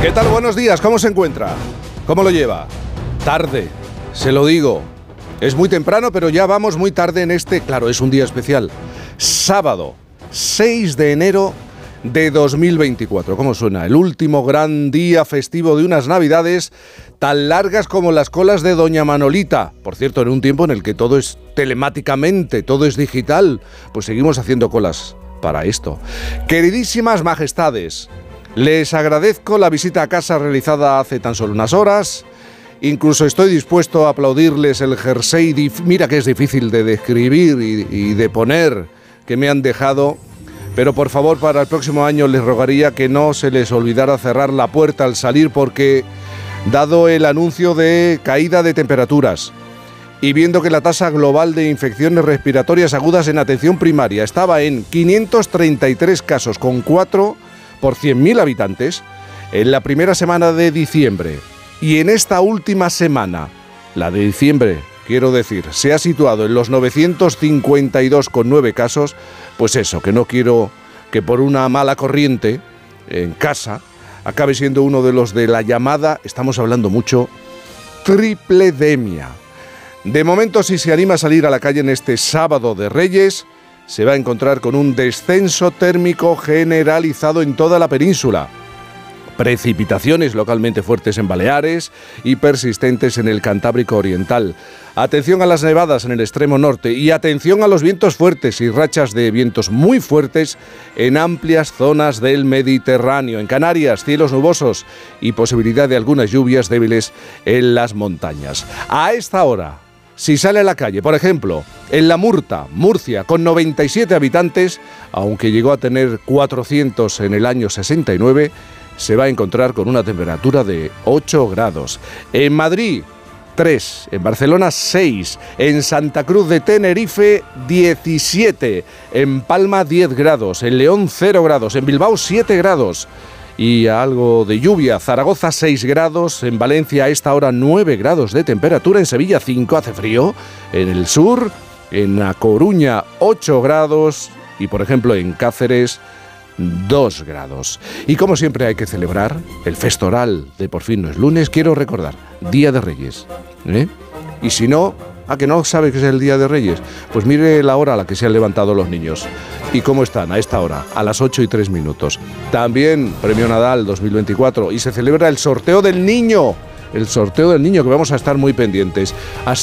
¿Qué tal? Buenos días, ¿cómo se encuentra? ¿Cómo lo lleva? Tarde, se lo digo. Es muy temprano, pero ya vamos muy tarde en este, claro, es un día especial. Sábado, 6 de enero de 2024. ¿Cómo suena? El último gran día festivo de unas navidades tan largas como las colas de Doña Manolita. Por cierto, en un tiempo en el que todo es telemáticamente, todo es digital, pues seguimos haciendo colas para esto. Queridísimas majestades, les agradezco la visita a casa realizada hace tan solo unas horas. Incluso estoy dispuesto a aplaudirles el jersey, mira que es difícil de describir y, de poner, que me han dejado. Pero por favor, para el próximo año les rogaría que no se les olvidara cerrar la puerta al salir porque, dado el anuncio de caída de temperaturas, y viendo que la tasa global de infecciones respiratorias agudas en atención primaria estaba en 533 casos con 4 por 100.000 habitantes en la primera semana de diciembre. Y en esta última semana, la de diciembre, quiero decir, se ha situado en los 952,9 casos, pues eso, que no quiero que por una mala corriente en casa acabe siendo uno de los de la llamada, estamos hablando mucho, tripledemia. De momento, si se anima a salir a la calle en este sábado de Reyes, se va a encontrar con un descenso térmico generalizado en toda la península. Precipitaciones localmente fuertes en Baleares y persistentes en el Cantábrico Oriental. Atención a las nevadas en el extremo norte y atención a los vientos fuertes y rachas de vientos muy fuertes en amplias zonas del Mediterráneo. En Canarias, cielos nubosos y posibilidad de algunas lluvias débiles en las montañas. A esta hora, si sale a la calle, por ejemplo, en La Murta, Murcia, con 97 habitantes, aunque llegó a tener 400 en el año 69, se va a encontrar con una temperatura de 8 grados. En Madrid, 3, en Barcelona 6, en Santa Cruz de Tenerife 17, en Palma 10 grados, en León 0 grados, en Bilbao 7 grados y algo de lluvia. Zaragoza 6 grados, en Valencia a esta hora 9 grados de temperatura, en Sevilla 5 hace frío, en el sur, en La Coruña 8 grados y por ejemplo en Cáceres 2 grados. Y como siempre hay que celebrar el festoral de por fin no es lunes, quiero recordar, Día de Reyes. ¿eh? Y si no, ¿A que no sabe que es el Día de Reyes? Pues mire la hora a la que se han levantado los niños. ¿Y cómo están a esta hora? A las 8 y 3 minutos. También Premio Nadal 2024 y se celebra el sorteo del niño. El sorteo del niño que vamos a estar muy pendientes. Así